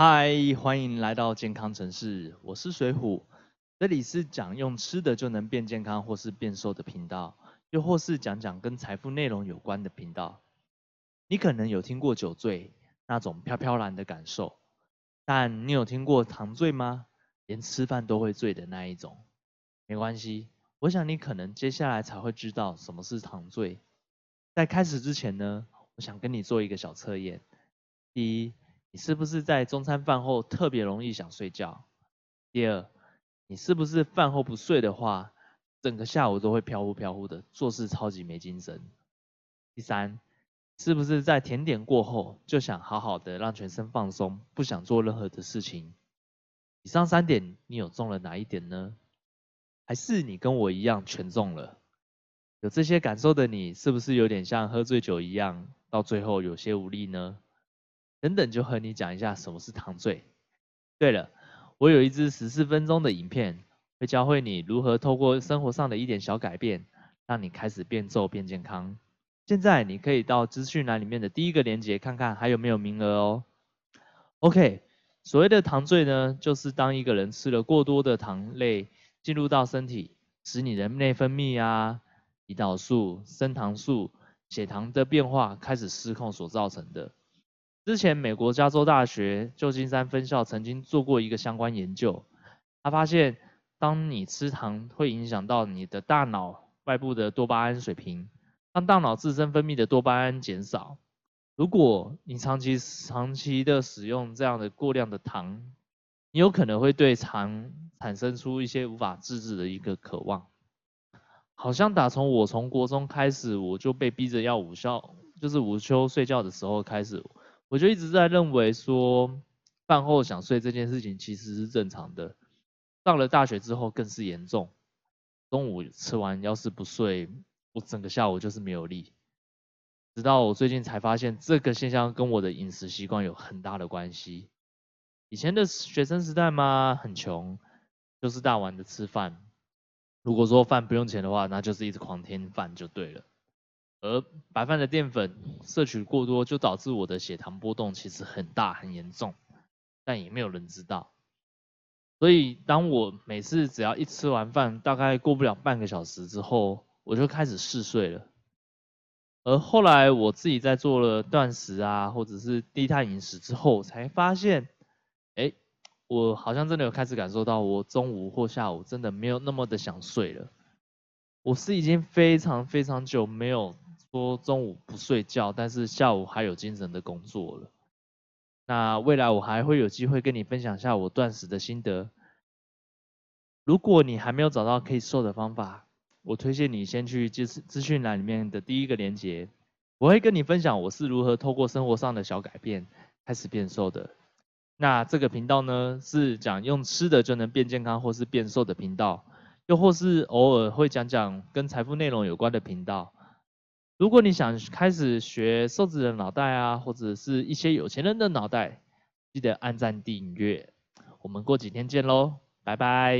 嗨，欢迎来到健康城市，我是水虎，这里是讲用吃的就能变健康或是变瘦的频道，又或是讲讲跟财富内容有关的频道。你可能有听过酒醉那种飘飘然的感受，但你有听过糖醉吗？连吃饭都会醉的那一种。没关系，我想你可能接下来才会知道什么是糖醉。在开始之前呢，我想跟你做一个小测验。第一，是不是在中餐饭后特别容易想睡觉？第二，你是不是饭后不睡的话，整个下午都会飘忽飘忽的，做事超级没精神？第三，是不是在甜点过后就想好好的让全身放松，不想做任何的事情？以上三点你有中了哪一点呢？还是你跟我一样全中了？有这些感受的你，是不是有点像喝醉酒一样，到最后有些无力呢？等等，就和你讲一下什么是糖醉。对了，我有一支十四分钟的影片，会教会你如何透过生活上的一点小改变，让你开始变瘦变健康。现在你可以到资讯栏里面的第一个链接看看还有没有名额哦。OK，所谓的糖醉呢，就是当一个人吃了过多的糖类进入到身体，使你的内分泌啊、胰岛素、升糖素、血糖的变化开始失控所造成的。之前，美国加州大学旧金山分校曾经做过一个相关研究，他发现，当你吃糖会影响到你的大脑外部的多巴胺水平，让大脑自身分泌的多巴胺减少。如果你长期长期的使用这样的过量的糖，你有可能会对糖产生出一些无法自制的一个渴望。好像打从我从国中开始，我就被逼着要午休，就是午休睡觉的时候开始。我就一直在认为说，饭后想睡这件事情其实是正常的。上了大学之后更是严重，中午吃完要是不睡，我整个下午就是没有力。直到我最近才发现，这个现象跟我的饮食习惯有很大的关系。以前的学生时代嘛，很穷，就是大碗的吃饭。如果说饭不用钱的话，那就是一直狂添饭就对了。而白饭的淀粉摄取过多，就导致我的血糖波动其实很大很严重，但也没有人知道。所以当我每次只要一吃完饭，大概过不了半个小时之后，我就开始嗜睡了。而后来我自己在做了断食啊，或者是低碳饮食之后，才发现，哎，我好像真的有开始感受到，我中午或下午真的没有那么的想睡了。我是已经非常非常久没有。说中午不睡觉，但是下午还有精神的工作了。那未来我还会有机会跟你分享一下我断食的心得。如果你还没有找到可以瘦的方法，我推荐你先去资资讯栏里面的第一个链接，我会跟你分享我是如何透过生活上的小改变开始变瘦的。那这个频道呢，是讲用吃的就能变健康或是变瘦的频道，又或是偶尔会讲讲跟财富内容有关的频道。如果你想开始学瘦子的脑袋啊，或者是一些有钱人的脑袋，记得按赞订阅。我们过几天见喽，拜拜。